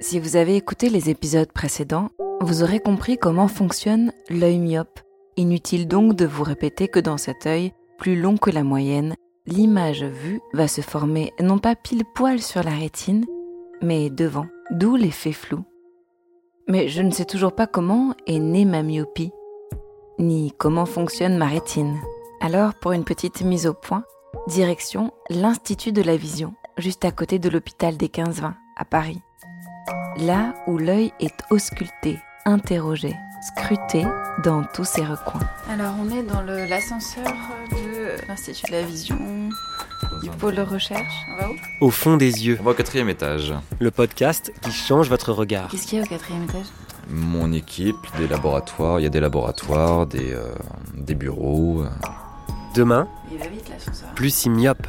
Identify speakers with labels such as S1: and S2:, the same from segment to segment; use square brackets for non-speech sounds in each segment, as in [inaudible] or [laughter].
S1: Si vous avez écouté les épisodes précédents, vous aurez compris comment fonctionne l'œil myope. Inutile donc de vous répéter que dans cet œil, plus long que la moyenne, l'image vue va se former non pas pile poil sur la rétine, mais devant, d'où l'effet flou. Mais je ne sais toujours pas comment est née ma myopie, ni comment fonctionne ma rétine. Alors, pour une petite mise au point, direction l'Institut de la Vision, juste à côté de l'hôpital des 15-20, à Paris. Là où l'œil est ausculté, interrogé, scruté dans tous ses recoins.
S2: Alors, on est dans l'ascenseur de l'Institut de la Vision, du pôle recherche. On va où?
S3: Au fond des yeux,
S4: On va au quatrième étage.
S3: le podcast qui change votre regard.
S2: Qu'est-ce qu'il y a au quatrième étage?
S4: Mon équipe, des laboratoires, il y a des laboratoires, des, euh, des bureaux. euh.
S3: Demain,
S2: Il va vite l'ascenseur.
S3: plus si myope.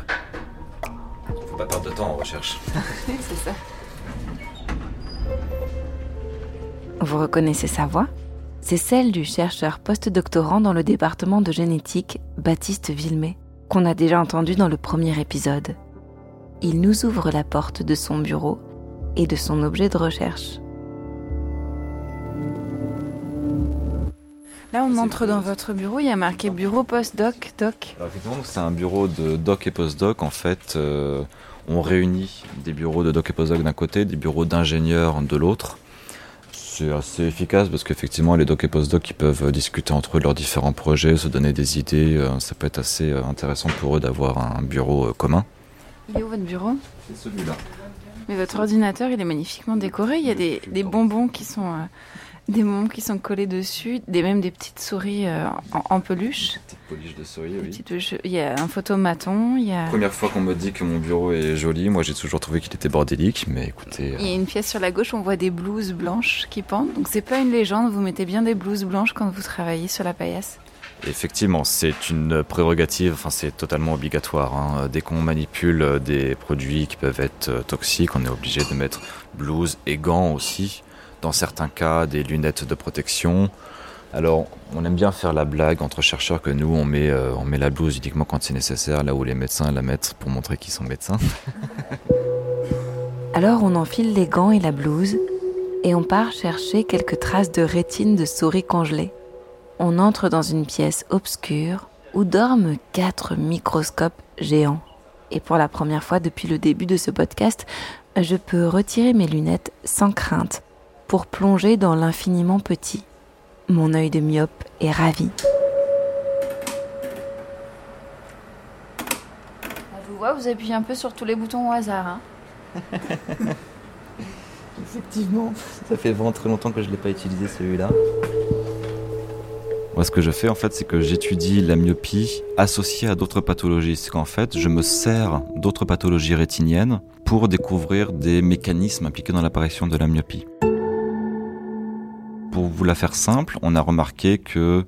S4: Faut pas perdre de temps en recherche. [laughs]
S2: C'est ça.
S1: Vous reconnaissez sa voix? C'est celle du chercheur postdoctorant dans le département de génétique, Baptiste Villemay, qu'on a déjà entendu dans le premier épisode. Il nous ouvre la porte de son bureau et de son objet de recherche.
S2: Là, on entre dans votre bureau. Il y a marqué bureau postdoc, doc.
S4: Alors, effectivement, c'est un bureau de doc et postdoc. En fait, euh, on réunit des bureaux de doc et postdoc d'un côté, des bureaux d'ingénieurs de l'autre. C'est assez efficace parce qu'effectivement, les doc et postdoc ils peuvent discuter entre eux de leurs différents projets, se donner des idées. euh, Ça peut être assez euh, intéressant pour eux d'avoir un bureau euh, commun.
S2: Il est où votre bureau?
S4: C'est celui-là.
S2: Mais votre ordinateur, il est magnifiquement décoré. Il y a des, des bonbons qui sont euh, des bonbons qui sont collés dessus, des même des petites souris euh, en, en peluche.
S4: Petite polish de souris,
S2: Des
S4: oui.
S2: petites peluches. Il y a un photomaton. Il y a
S4: Première fois qu'on me dit que mon bureau est joli, moi j'ai toujours trouvé qu'il était bordélique, mais écoutez,
S2: il y a une pièce sur la gauche. où On voit des blouses blanches qui pendent. Donc c'est pas une légende. Vous mettez bien des blouses blanches quand vous travaillez sur la paillasse.
S4: euh, effectivement c'est une prérogative, enfin c'est totalement obligatoire. hein. Dès qu'on manipule euh, des produits qui peuvent être euh, toxiques, on est obligé de mettre blouse et gants aussi. Dans certains cas, des lunettes de protection. Alors, on aime bien faire la blague entre chercheurs que nous, on met, euh, on met la blouse uniquement quand c'est nécessaire, là où les médecins la mettent pour montrer qu'ils sont médecins. [laughs]
S1: Alors on enfile les gants et la blouse et on part chercher quelques traces de rétine de souris congelées. On entre dans une pièce obscure où dorment quatre microscopes géants. Et pour la première fois depuis le début de ce podcast, je peux retirer mes lunettes sans crainte pour plonger dans l'infiniment petit. Mon œil de myope est ravi.
S2: Je vous vois, vous appuyez un peu sur tous les boutons au hasard. hein. [laughs]
S4: Effectivement, ça fait vraiment très longtemps que je ne l'ai pas utilisé celui-là. Moi, ce que je fais en fait, c'est que j'étudie la myopie associée à d'autres pathologies. C'est qu'en fait, je me sers d'autres pathologies rétiniennes pour découvrir des mécanismes impliqués dans l'apparition de la myopie. Pour vous la faire simple, on a remarqué que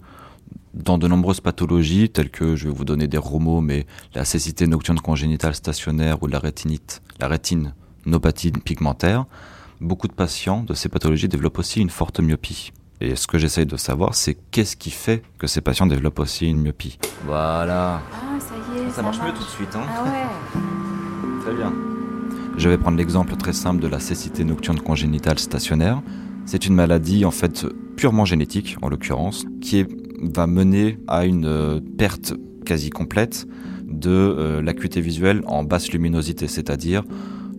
S4: dans de nombreuses pathologies, telles que, je vais vous donner des romos, mais la cécité nocturne congénitale stationnaire ou la rétinite, la rétinopathie pigmentaire, beaucoup de patients de ces pathologies développent aussi une forte myopie. Et ce que j'essaye de savoir, c'est qu'est-ce qui fait que ces patients développent aussi une myopie. Voilà.
S2: Ah, ça y est.
S4: Ça marche mieux tout de suite, hein
S2: Ah ouais. [laughs]
S4: Très bien. Je vais prendre l'exemple très simple de la cécité nocturne congénitale stationnaire. C'est une maladie en fait purement génétique, en l'occurrence, qui va mener à une euh, perte quasi complète de euh, l'acuité visuelle en basse luminosité, c'est-à-dire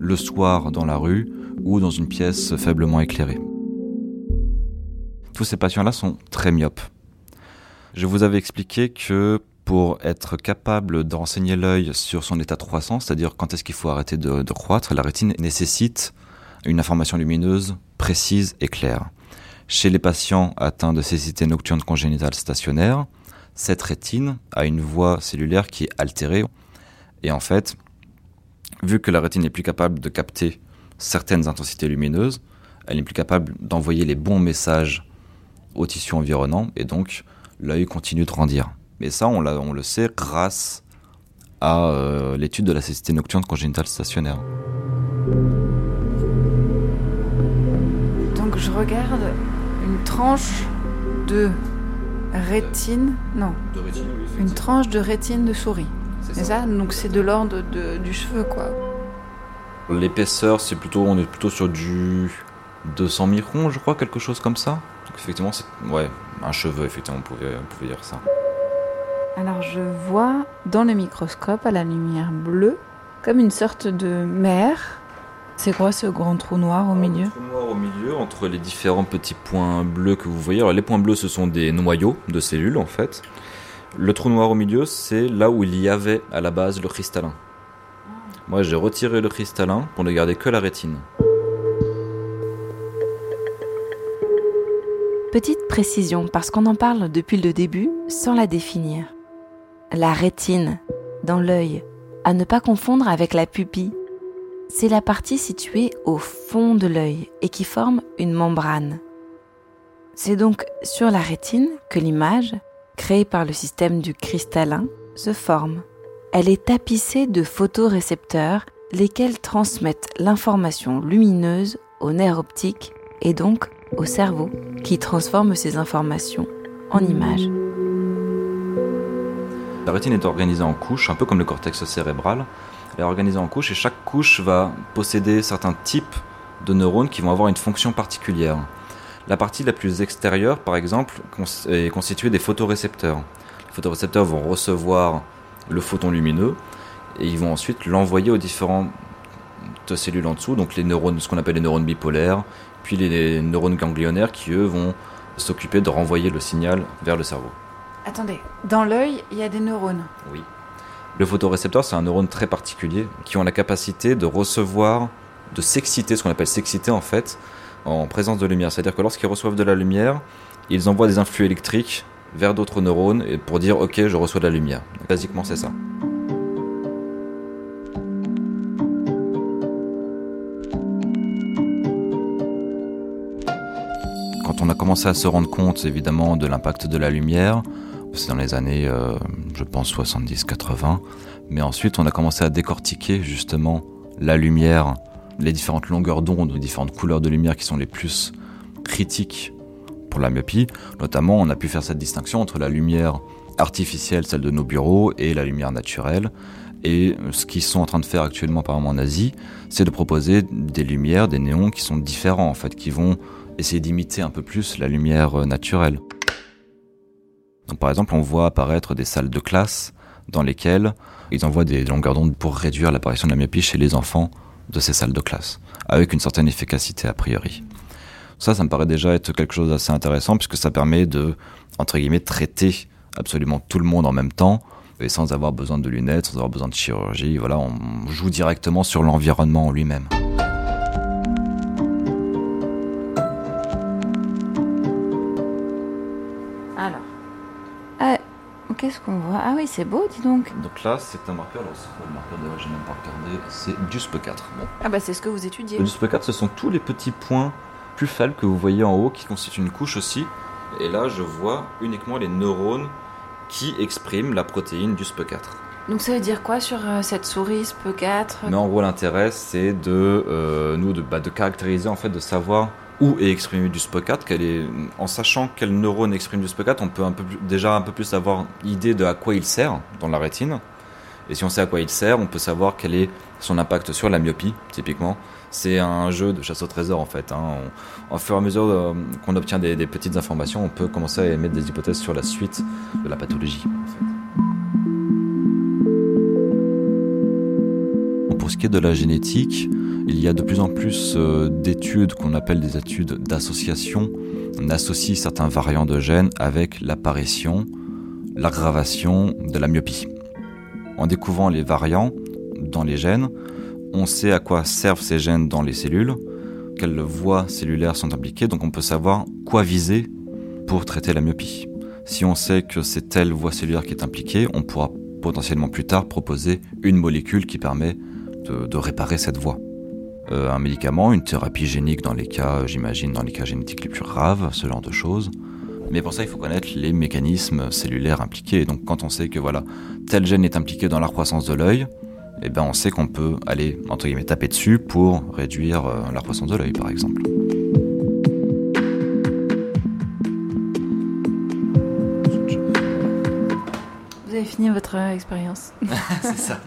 S4: le soir dans la rue ou dans une pièce faiblement éclairée. Tous ces patients-là sont très myopes. Je vous avais expliqué que pour être capable de renseigner l'œil sur son état de croissance, c'est-à-dire quand est-ce qu'il faut arrêter de croître, la rétine nécessite une information lumineuse précise et claire. Chez les patients atteints de cécité nocturne congénitale stationnaire, cette rétine a une voie cellulaire qui est altérée. Et en fait, vu que la rétine n'est plus capable de capter certaines intensités lumineuses, elle n'est plus capable d'envoyer les bons messages au tissu environnant, et donc l'œil continue de grandir. Mais ça, on le sait grâce à euh, l'étude de la cécité nocturne congénitale stationnaire.
S2: Je regarde une tranche de rétine. Non, une tranche de rétine de souris. C'est ça Donc c'est de l'ordre de- du cheveu, quoi.
S4: L'épaisseur, c'est plutôt, on est plutôt sur du 200 microns, je crois, quelque chose comme ça. Donc effectivement, c'est ouais, un cheveu, effectivement, on pouvait, on pouvait dire ça.
S2: Alors je vois dans le microscope à la lumière bleue comme une sorte de mer. C'est quoi ce grand trou noir au milieu
S4: Un trou noir au milieu, entre les différents petits points bleus que vous voyez. Alors les points bleus, ce sont des noyaux de cellules, en fait. Le trou noir au milieu, c'est là où il y avait à la base le cristallin. Moi, j'ai retiré le cristallin pour ne garder que la rétine.
S1: Petite précision, parce qu'on en parle depuis le début sans la définir. La rétine, dans l'œil, à ne pas confondre avec la pupille. C'est la partie située au fond de l'œil et qui forme une membrane. C'est donc sur la rétine que l'image, créée par le système du cristallin, se forme. Elle est tapissée de photorécepteurs, lesquels transmettent l'information lumineuse au nerf optique et donc au cerveau, qui transforme ces informations en images.
S4: La rétine est organisée en couches, un peu comme le cortex cérébral. Elle est organisée en couches et chaque couche va posséder certains types de neurones qui vont avoir une fonction particulière. La partie la plus extérieure, par exemple, est constituée des photorécepteurs. Les photorécepteurs vont recevoir le photon lumineux et ils vont ensuite l'envoyer aux différentes cellules en dessous, donc les neurones, ce qu'on appelle les neurones bipolaires, puis les neurones ganglionnaires qui eux vont s'occuper de renvoyer le signal vers le cerveau.
S2: Attendez, dans l'œil, il y a des neurones.
S4: Oui. Le photorécepteur, c'est un neurone très particulier qui ont la capacité de recevoir, de s'exciter, ce qu'on appelle s'exciter en fait, en présence de lumière. C'est-à-dire que lorsqu'ils reçoivent de la lumière, ils envoient des influx électriques vers d'autres neurones pour dire ok, je reçois de la lumière. basiquement, c'est ça. Quand on a commencé à se rendre compte évidemment de l'impact de la lumière, c'est dans les années, euh, je pense, 70-80. Mais ensuite, on a commencé à décortiquer justement la lumière, les différentes longueurs d'onde, les différentes couleurs de lumière qui sont les plus critiques pour la myopie. Notamment, on a pu faire cette distinction entre la lumière artificielle, celle de nos bureaux, et la lumière naturelle. Et ce qu'ils sont en train de faire actuellement, par exemple en Asie, c'est de proposer des lumières, des néons qui sont différents, en fait, qui vont essayer d'imiter un peu plus la lumière naturelle par exemple, on voit apparaître des salles de classe dans lesquelles ils envoient des longueurs d'onde pour réduire l'apparition de la myopie chez les enfants de ces salles de classe, avec une certaine efficacité a priori. Ça, ça me paraît déjà être quelque chose d'assez intéressant puisque ça permet de, entre guillemets, traiter absolument tout le monde en même temps et sans avoir besoin de lunettes, sans avoir besoin de chirurgie. Voilà, on joue directement sur l'environnement en lui-même.
S2: Qu'est-ce qu'on voit Ah oui, c'est beau, dis donc.
S4: Donc là, c'est un marqueur, alors c'est le marqueur d'ailleurs, j'ai même pas regardé, c'est DUSP4. Bon.
S2: Ah bah c'est ce que vous étudiez.
S4: Le DUSP4, ce sont tous les petits points plus faibles que vous voyez en haut qui constituent une couche aussi. Et là, je vois uniquement les neurones qui expriment la protéine DUSP4.
S2: Donc ça veut dire quoi sur euh, cette souris SPE4
S4: Mais en gros, l'intérêt, c'est de euh, nous de, bah, de caractériser en fait, de savoir où est exprimé du SPO4, est, en sachant quel neurone exprime du SPO4, on peut déjà un peu plus avoir idée de à quoi il sert dans la rétine. Et si on sait à quoi il sert, on peut savoir quel est son impact sur la myopie, typiquement. C'est un jeu de chasse au trésor en fait. Hein. au fur et à mesure euh, qu'on obtient des, petites informations, on peut commencer à émettre des hypothèses sur la suite de la pathologie. Pour ce qui est de la génétique, il y a de plus en plus euh, d'études qu'on appelle des études d'association. On associe certains variants de gènes avec l'apparition, l'aggravation de la myopie. En découvrant les variants dans les gènes, on sait à quoi servent ces gènes dans les cellules, quelles voies cellulaires sont impliquées, donc on peut savoir quoi viser pour traiter la myopie. Si on sait que c'est telle voie cellulaire qui est impliquée, on pourra potentiellement plus tard proposer une molécule qui permet de, de réparer cette voie. Euh, un médicament, une thérapie génique dans les cas, j'imagine, dans les cas génétiques les plus graves, ce genre de choses. Mais pour ça, il faut connaître les mécanismes cellulaires impliqués. donc, quand on sait que voilà, tel gène est impliqué dans la croissance de l'œil, eh ben, on sait qu'on peut aller entre guillemets taper dessus pour réduire euh, la croissance de l'œil, par exemple.
S2: Vous avez fini votre expérience. [laughs]
S4: C'est ça.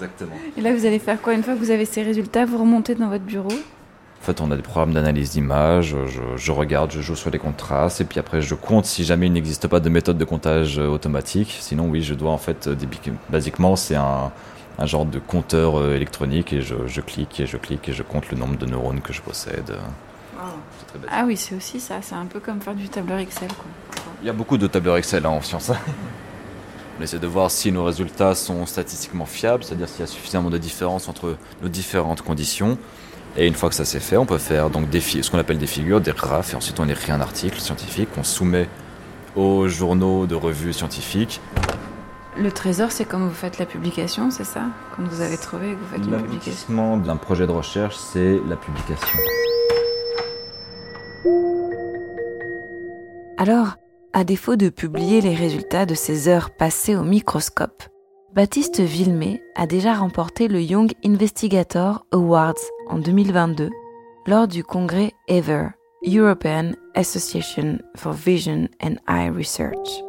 S4: Exactement.
S2: Et là, vous allez faire quoi Une fois que vous avez ces résultats, vous remontez dans votre bureau?
S4: En fait, on a des programmes d'analyse d'image, je, je regarde, je joue sur les contrastes, et puis après je compte si jamais il n'existe pas de méthode de comptage euh, automatique. Sinon, oui, je dois en fait, euh, basiquement, c'est un, un genre de compteur euh, électronique, et je, je clique, et je clique, et je compte le nombre de neurones que je possède. Très.
S2: Ah oui, c'est aussi ça. C'est un peu comme faire du tableur Excel. Quoi.
S4: Il y a beaucoup de tableurs Excel hein, en sciences. [laughs] On essaie de voir si nos résultats sont statistiquement fiables, c'est-à-dire s'il y a suffisamment de différence entre nos différentes conditions. Et une fois que ça c'est fait, on peut faire donc des ce qu'on appelle des figures, des graphes, et ensuite on écrit un article scientifique qu'on soumet aux journaux de revues scientifiques.
S2: Le trésor, c'est comme vous faites la publication, c'est ça? Quand vous avez trouvé que vous faites une publication?
S4: D'un projet de recherche, c'est la publication.
S1: Alors, à défaut de publier les résultats de ses heures passées au microscope, Baptiste Villemé a déjà remporté le Young Investigator Awards en 2022 lors du congrès EVER, European Association for Vision and Eye Research.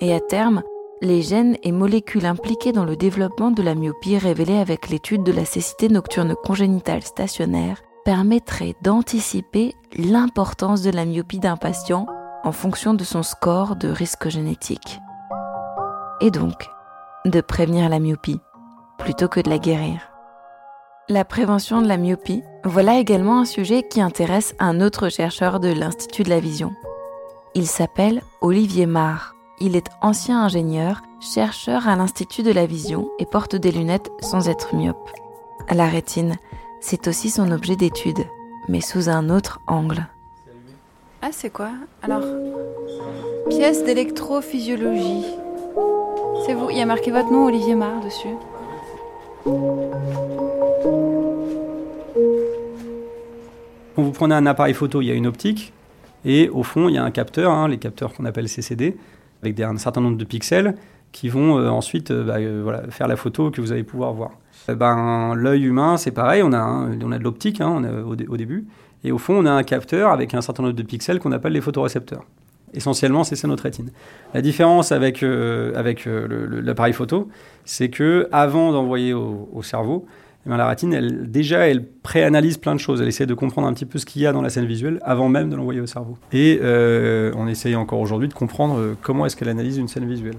S1: Et à terme, les gènes et molécules impliqués dans le développement de la myopie révélés avec l'étude de la cécité nocturne congénitale stationnaire permettraient d'anticiper l'importance de la myopie d'un patient en fonction de son score de risque génétique. Et donc, de prévenir la myopie plutôt que de la guérir. La prévention de la myopie, voilà également un sujet qui intéresse un autre chercheur de l'Institut de la Vision. Il s'appelle Olivier Marr. Il est ancien ingénieur, chercheur à l'Institut de la Vision et porte des lunettes sans être myope. La rétine, c'est aussi son objet d'étude, mais sous un autre angle.
S2: Ah, c'est quoi? Alors, pièce d'électrophysiologie. C'est vous, il y a marqué votre nom, Olivier Marr, dessus.
S5: Quand vous prenez un appareil photo, il y a une optique, et au fond, il y a un capteur, hein, les capteurs qu'on appelle CCD, avec un certain nombre de pixels qui vont euh, ensuite euh, bah, euh, faire la photo que vous allez pouvoir voir. Ben, L'œil humain, c'est pareil, on a, un- on a de l'optique hein, au, au début, et au fond, on a un capteur avec un certain nombre de pixels qu'on appelle les photorécepteurs. Essentiellement, c'est ça notre rétine. La différence avec, euh, avec euh, l'appareil photo, c'est que avant d'envoyer au, au cerveau, eh ben, la rétine, elle, déjà, elle préanalyse plein de choses. Elle essaie de comprendre un petit peu ce qu'il y a dans la scène visuelle avant même de l'envoyer au cerveau. Et euh, on essaye encore aujourd'hui de comprendre comment est-ce qu'elle analyse une scène visuelle.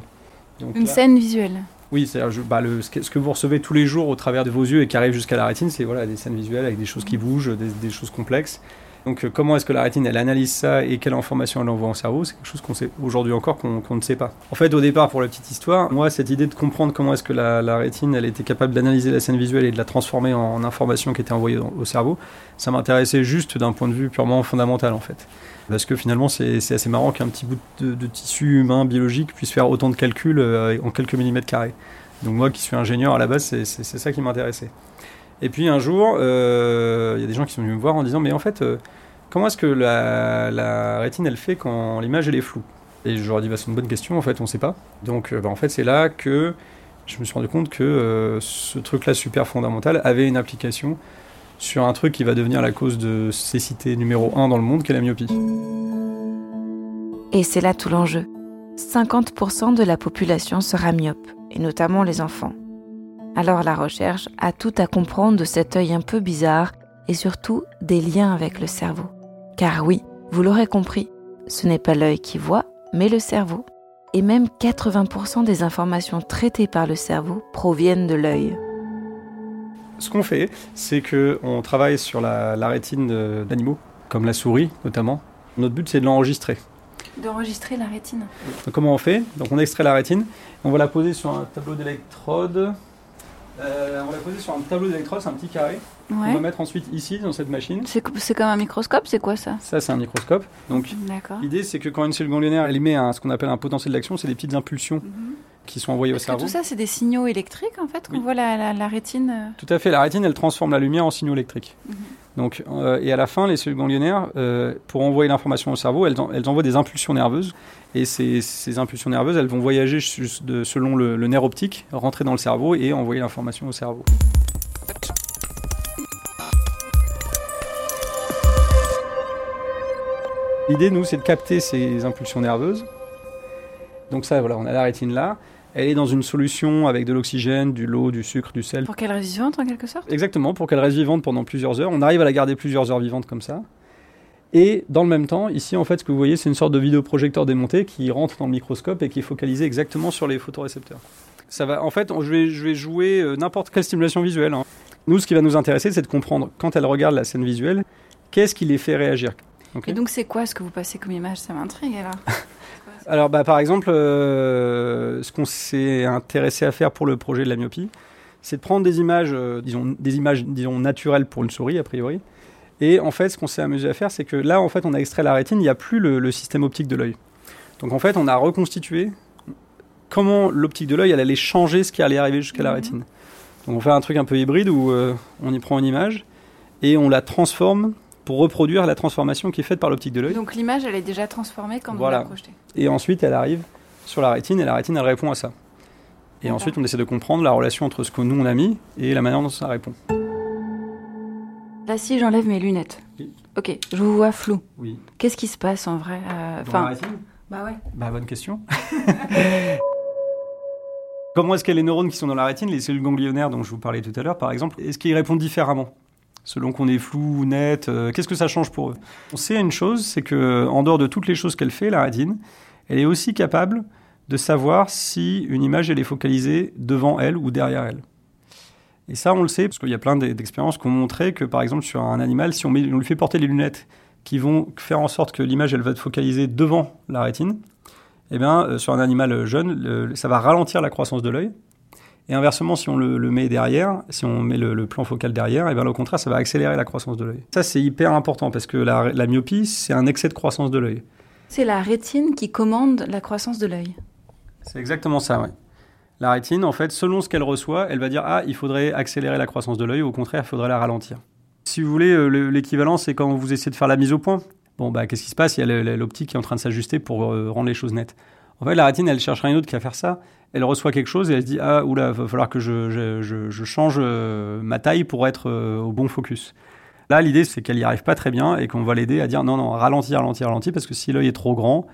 S5: Donc
S2: Une
S5: là-
S2: scène visuelle.
S5: Oui, c'est-à-dire je- bah, ce que vous recevez tous les jours au travers de vos yeux et qui arrive jusqu'à la rétine, c'est voilà, des scènes visuelles avec des choses qui bougent, des, des choses complexes. Donc euh, comment est-ce que la rétine, elle analyse ça et quelle information elle envoie au cerveau C'est quelque chose qu'on sait aujourd'hui encore qu'on ne sait pas. En fait, au départ, pour la petite histoire, moi, cette idée de comprendre comment est-ce que la, rétine, elle était capable d'analyser la scène visuelle et de la transformer en, information qui était envoyée au cerveau, ça m'intéressait juste d'un point de vue purement fondamental, en fait. Parce que finalement, c'est assez marrant qu'un petit bout de, tissu humain biologique puisse faire autant de calculs euh, en quelques millimètres carrés. Donc moi qui suis ingénieur à la base, c'est ça qui m'intéressait. Et puis un jour, euh, il y a des gens qui sont venus me voir en disant mais en fait, comment est-ce que la, rétine elle fait quand l'image elle est floue? Et je leur dit bah, c'est une bonne question, en fait on sait pas. Donc euh, bah, en fait c'est là que je me suis rendu compte que euh, ce truc-là super fondamental avait une application sur un truc qui va devenir la cause de cécité numéro 1 dans le monde, qui est la myopie.
S1: Et c'est là tout l'enjeu. 50% de la population sera myope, et notamment les enfants. Alors la recherche a tout à comprendre de cet œil un peu bizarre et surtout des liens avec le cerveau. Car oui, vous l'aurez compris, ce n'est pas l'œil qui voit, mais le cerveau. Et même 80% des informations traitées par le cerveau proviennent de l'œil.
S5: Ce qu'on fait, c'est qu'on travaille sur la, la rétine de- d'animaux, comme la souris notamment. Notre but, c'est de l'enregistrer.
S2: D'enregistrer la rétine.
S5: Donc, comment on fait? Donc on extrait la rétine, on va la poser sur un tableau d'électrode. Euh, on va la poser sur un tableau d'électrode, c'est un petit carré. On va mettre ensuite ici dans cette machine.
S2: C'est co- c'est comme un microscope, c'est quoi ça?
S5: Ça c'est un microscope. Donc l'idée c'est que quand une cellule ganglionnaire elle émet un- ce qu'on appelle un potentiel d'action, c'est des petites impulsions
S2: Mhm.
S5: qui sont envoyées au
S2: Parce que
S5: cerveau.
S2: tout ça, c'est des signaux électriques en fait qu'on
S5: Oui.
S2: voit la, la- la rétine. euh.
S5: Tout à fait, la rétine elle transforme la lumière en signaux électriques.
S2: Mhm.
S5: Donc, euh, et à la fin, les cellules ganglionnaires, euh, pour envoyer l'information au cerveau, elles, en- elles envoient des impulsions nerveuses. Et ces, ces impulsions nerveuses, elles vont voyager de- selon le, le nerf optique, rentrer dans le cerveau et envoyer l'information au cerveau. L'idée, nous, c'est de capter ces impulsions nerveuses. Donc ça, voilà, on a la rétine là. Elle est dans une solution avec de l'oxygène, du l'eau, du sucre, du sel.
S2: Pour qu'elle reste vivante en quelque sorte?
S5: Exactement, pour qu'elle reste vivante pendant plusieurs heures. On arrive à la garder plusieurs heures vivante comme ça. Et dans le même temps, ici, en fait, ce que vous voyez, c'est une sorte de vidéoprojecteur démonté qui rentre dans le microscope et qui est focalisé exactement sur les photorécepteurs. Ça va, en fait, je vais, je vais jouer euh, n'importe quelle stimulation visuelle. hein. Nous, ce qui va nous intéresser, c'est de comprendre, quand elle regarde la scène visuelle, qu'est-ce qui les fait réagir?
S2: Et donc c'est quoi ce que vous passez comme image? Ça m'intrigue alors. [laughs]
S5: Alors, bah, par exemple, euh, ce qu'on s'est intéressé à faire pour le projet de la myopie, c'est de prendre des images, euh, disons, des images, disons, naturelles pour une souris, a priori. Et en fait, ce qu'on s'est amusé à faire, c'est que là, en fait, on a extrait la rétine, il n'y a plus le, le système optique de l'œil. Donc, en fait, on a reconstitué comment l'optique de l'œil, elle allait changer ce qui allait arriver jusqu'à la
S2: Mhm.
S5: rétine. Donc, on fait un truc un peu hybride où euh, on y prend une image et on la transforme pour reproduire la transformation qui est faite par l'optique de l'œil.
S2: Donc l'image elle est déjà transformée quand
S5: Voilà.
S2: vous la projetez.
S5: Et ensuite, elle arrive sur la rétine et la rétine, elle répond à ça. Et ensuite, on essaie de comprendre la relation entre ce que nous on a mis et la manière dont ça répond.
S2: Là si j'enlève mes lunettes.
S5: Oui.
S2: Ok, je vous vois flou.
S5: Oui.
S2: Qu'est-ce qui se passe en vrai Euh,
S5: Dans la
S2: Enfin,
S5: rétine?
S2: Bah ouais.
S5: Bah, bonne question. [laughs] Comment est-ce que les neurones qui sont dans la rétine, les cellules ganglionnaires dont je vous parlais tout à l'heure, par exemple, est-ce qu'ils répondent différemment? Selon qu'on est flou ou net, euh, qu'est-ce que ça change pour eux? On sait une chose, c'est que en dehors de toutes les choses qu'elle fait, la rétine, elle est aussi capable de savoir si une image elle est focalisée devant elle ou derrière elle. Et ça, on le sait parce qu'il y a plein d'e- d'expériences qui ont montré que, par exemple, sur un animal, si on, met- on lui fait porter les lunettes qui vont faire en sorte que l'image elle va être focalisée devant la rétine, eh bien, euh, sur un animal jeune, ça va ralentir la croissance de l'œil. Et inversement, si on le, le met derrière, si on met le, le plan focal derrière, eh bien, au contraire, ça va accélérer la croissance de l'œil. Ça, c'est hyper important parce que la, la myopie, c'est un excès de croissance de l'œil.
S2: C'est la rétine qui commande la croissance de l'œil.
S5: C'est exactement ça, ouais. La rétine, en fait, selon ce qu'elle reçoit, elle va dire Ah, il faudrait accélérer la croissance de l'œil, au contraire, il faudrait la ralentir. Si vous voulez, euh, le- l'équivalent, c'est quand vous essayez de faire la mise au point. Bon, bah, qu'est-ce qui se passe? Il y a l'optique qui est en train de s'ajuster pour euh, rendre les choses nettes. En fait, la rétine, elle cherche rien d'autre qu'à faire ça. Elle reçoit quelque chose et elle se dit Ah, oula, va falloir que je, je- je- je change euh, ma taille pour être euh, au bon focus. Là, l'idée, c'est qu'elle n'y arrive pas très bien et qu'on va l'aider à dire Non, non, ralentir, ralentir, ralentir, parce que si l'œil est trop grand,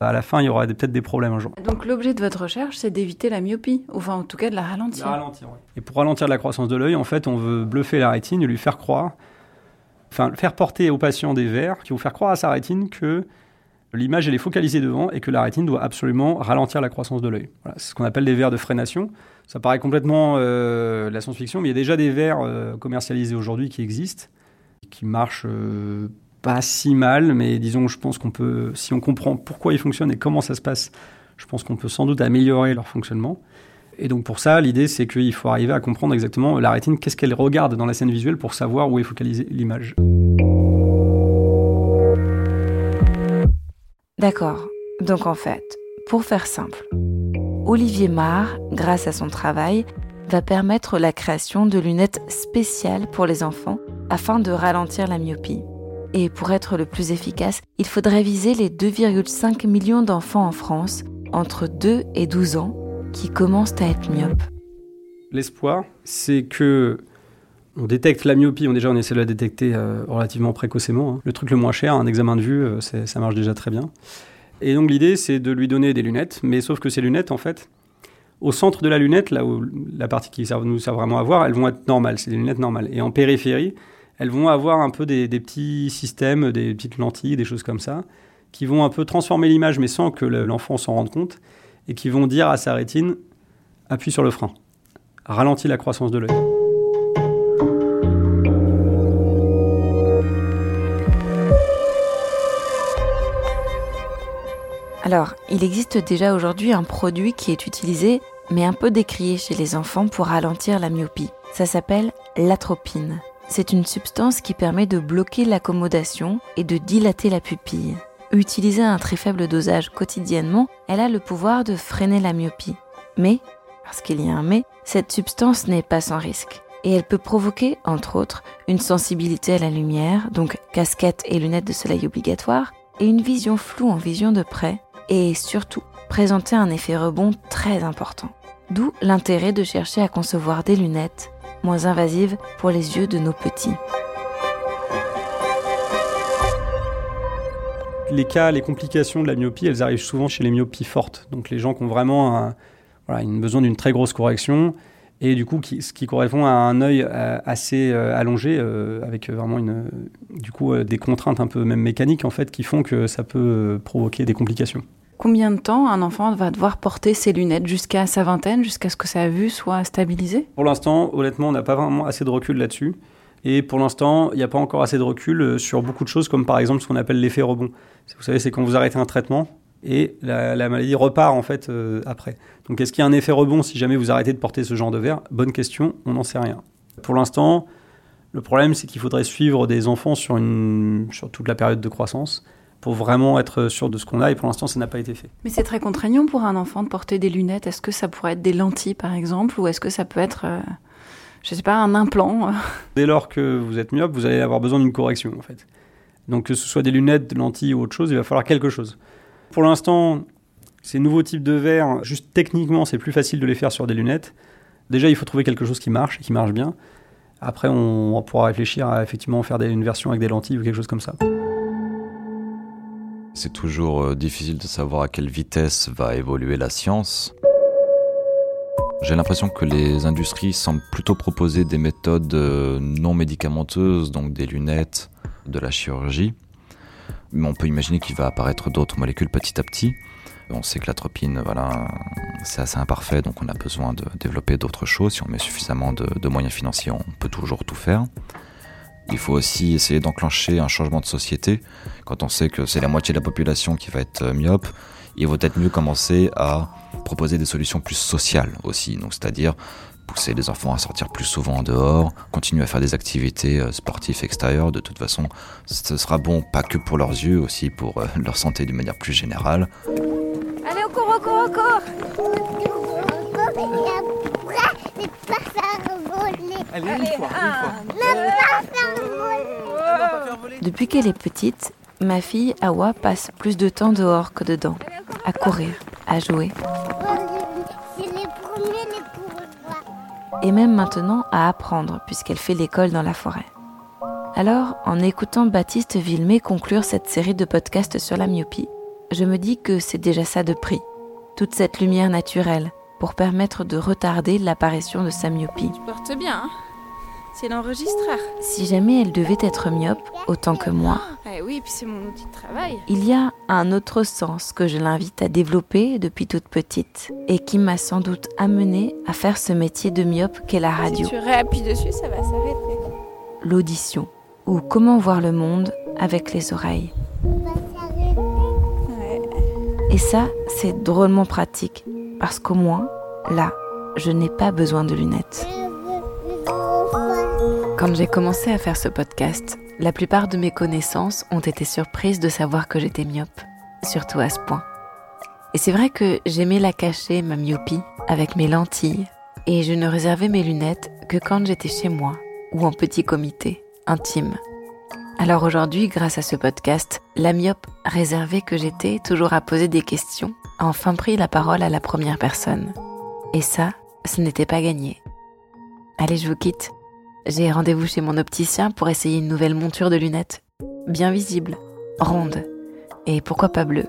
S5: à la fin, il y aura peut-être des problèmes un jour.
S2: Donc l'objet de votre recherche, c'est d'éviter la myopie, ou enfin en tout cas de la ralentir.
S5: ralentir, Et pour ralentir la croissance de l'œil, en fait, on veut bluffer la rétine et lui faire croire, enfin, faire porter au patient des verres qui vont faire croire à sa rétine que l'image elle est focalisée devant et que la rétine doit absolument ralentir la croissance de l'œil. Voilà, c'est ce qu'on appelle des verres de freination. Ça paraît complètement euh, de la science-fiction, mais il y a déjà des verres euh, commercialisés aujourd'hui qui existent, qui marchent euh, pas si mal, mais disons, je pense qu'on peut, si on comprend pourquoi ils fonctionnent et comment ça se passe, je pense qu'on peut sans doute améliorer leur fonctionnement. Et donc pour ça, l'idée, c'est qu'il faut arriver à comprendre exactement la rétine, qu'est-ce qu'elle regarde dans la scène visuelle pour savoir où est focalisée l'image.
S1: D'accord. Donc en fait, pour faire simple, Olivier Marr, grâce à son travail, va permettre la création de lunettes spéciales pour les enfants afin de ralentir la myopie. Et pour être le plus efficace, il faudrait viser les 2,5 millions d'enfants en France entre 2 et 12 ans qui commencent à être myopes.
S5: L'espoir, c'est que on détecte la myopie, on, déjà on essaie de la détecter euh, relativement précocement. hein. Le truc le moins cher, un examen de vue, euh, ça marche déjà très bien. Et donc l'idée, c'est de lui donner des lunettes, mais sauf que ces lunettes, en fait, au centre de la lunette, là où la partie qui nous sert vraiment à voir, elles vont être normales, c'est des lunettes normales. Et en périphérie, elles vont avoir un peu des, des petits systèmes, des petites lentilles, des choses comme ça, qui vont un peu transformer l'image, mais sans que le- l'enfant s'en rende compte, et qui vont dire à sa rétine, appuie sur le frein, ralentis la croissance de l'œil.
S1: Alors, il existe déjà aujourd'hui un produit qui est utilisé, mais un peu décrié chez les enfants pour ralentir la myopie. Ça s'appelle l'atropine. C'est une substance qui permet de bloquer l'accommodation et de dilater la pupille. Utilisée à un très faible dosage quotidiennement, elle a le pouvoir de freiner la myopie. Mais, parce qu'il y a un mais, cette substance n'est pas sans risque. Et elle peut provoquer, entre autres, une sensibilité à la lumière, donc casquette et lunettes de soleil obligatoires, et une vision floue en vision de près, et surtout présenter un effet rebond très important. D'où l'intérêt de chercher à concevoir des lunettes moins invasives pour les yeux de nos petits.
S5: Les cas, les complications de la myopie, elles arrivent souvent chez les myopies fortes. Donc les gens qui ont vraiment une besoin d'une très grosse correction et du coup qui, ce qui correspond à un œil euh, assez euh, allongé euh, avec vraiment une du coup des contraintes un peu même mécaniques en fait qui font que ça peut provoquer des complications.
S2: Combien de temps un enfant va devoir porter ses lunettes? Jusqu'à sa vingtaine, jusqu'à ce que sa vue soit stabilisée?
S5: Pour l'instant, honnêtement, on n'a pas vraiment assez de recul là-dessus. Et pour l'instant, il n'y a pas encore assez de recul euh, sur beaucoup de choses, comme par exemple ce qu'on appelle l'effet rebond. Vous savez, c'est quand vous arrêtez un traitement et la, la maladie repart en fait euh, après. Donc est-ce qu'il y a un effet rebond si jamais vous arrêtez de porter ce genre de verre? Bonne question, on n'en sait rien. Pour l'instant, le problème c'est qu'il faudrait suivre des enfants sur toute la période de croissance pour vraiment être sûr de ce qu'on a et pour l'instant ça n'a pas été fait.
S2: Mais c'est très contraignant pour un enfant de porter des lunettes. Est-ce que ça pourrait être des lentilles par exemple ou est-ce que ça peut être, euh, je sais pas, un implant euh?
S5: Dès lors que vous êtes myope, vous allez avoir besoin d'une correction en fait. Donc que ce soit des lunettes, des lentilles ou autre chose, il va falloir quelque chose. Pour l'instant, ces nouveaux types de verres, juste techniquement, c'est plus facile de les faire sur des lunettes. Déjà, il faut trouver quelque chose qui marche et qui marche bien. Après, on, on pourra réfléchir à effectivement faire des- une version avec des lentilles ou quelque chose comme ça.
S4: C'est toujours euh, difficile de savoir à quelle vitesse va évoluer la science. J'ai l'impression que les industries semblent plutôt proposer des méthodes euh, non médicamenteuses, donc des lunettes, de la chirurgie. Mais on peut imaginer qu'il va apparaître d'autres molécules petit à petit. On sait que l'atropine, voilà, c'est assez imparfait, donc on a besoin de développer d'autres choses. Si on met suffisamment de, de moyens financiers, on peut toujours tout faire. Il faut aussi essayer d'enclencher un changement de société. Quand on sait que c'est la moitié de la population qui va être euh, myope, il vaut peut-être mieux commencer à proposer des solutions plus sociales aussi. Donc, c'est-à-dire pousser les enfants à sortir plus souvent en dehors, continuer à faire des activités euh, sportives extérieures. De toute façon, ce sera bon pas que pour leurs yeux, aussi pour euh, leur santé d'une manière plus générale.
S2: Allez, au cours, au cours, au cours
S1: Depuis qu'elle est petite, ma fille Awa passe plus de temps dehors que dedans, à courir, à jouer, et même maintenant à apprendre puisqu'elle fait l'école dans la forêt. Alors, en écoutant Baptiste Villemé conclure cette série de podcasts sur la myopie, je me dis que c'est déjà ça de prix, toute cette lumière naturelle pour permettre de retarder l'apparition de sa myopie.
S2: Tu portes bien, hein? C'est l'enregistreur.
S1: Si jamais elle devait être myope autant que moi,
S2: Eh oui, puis c'est mon outil de travail.
S1: Il y a un autre sens que je l'invite à développer depuis toute petite et qui m'a sans doute amenée à faire ce métier de myope qu'est la radio,
S2: Si tu réappuies dessus, ça va s'arrêter.
S1: l'audition, ou comment voir le monde avec les oreilles.
S2: Ouais.
S1: Et ça, c'est drôlement pratique parce qu'au moins, là, je n'ai pas besoin de lunettes. Quand j'ai commencé à faire ce podcast, la plupart de mes connaissances ont été surprises de savoir que j'étais myope, surtout à ce point. Et c'est vrai que j'aimais la cacher, ma myopie, avec mes lentilles, et je ne réservais mes lunettes que quand j'étais chez moi ou en petit comité, intime. Alors aujourd'hui, grâce à ce podcast, la myope réservée que j'étais, toujours à poser des questions, a enfin pris la parole à la première personne. Et ça, ce n'était pas gagné. Allez, je vous quitte. J'ai rendez-vous chez mon opticien pour essayer une nouvelle monture de lunettes. Bien visible, ronde, et pourquoi pas bleue.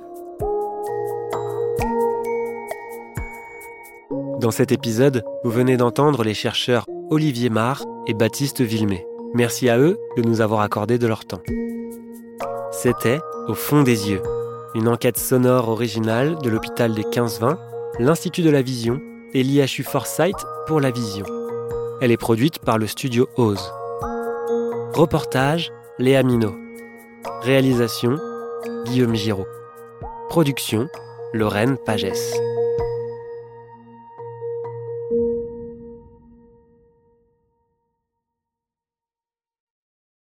S3: Dans cet épisode, vous venez d'entendre les chercheurs Olivier Marr et Baptiste Villemé. Merci à eux de nous avoir accordé de leur temps. C'était Au fond des yeux, une enquête sonore originale de l'hôpital des 15-20, l'Institut de la Vision et l'IHU Foresight pour la Vision. Elle est produite par le studio Ose. Reportage Léa Minot. Réalisation Guillaume Giraud. Production Lorraine Pagès.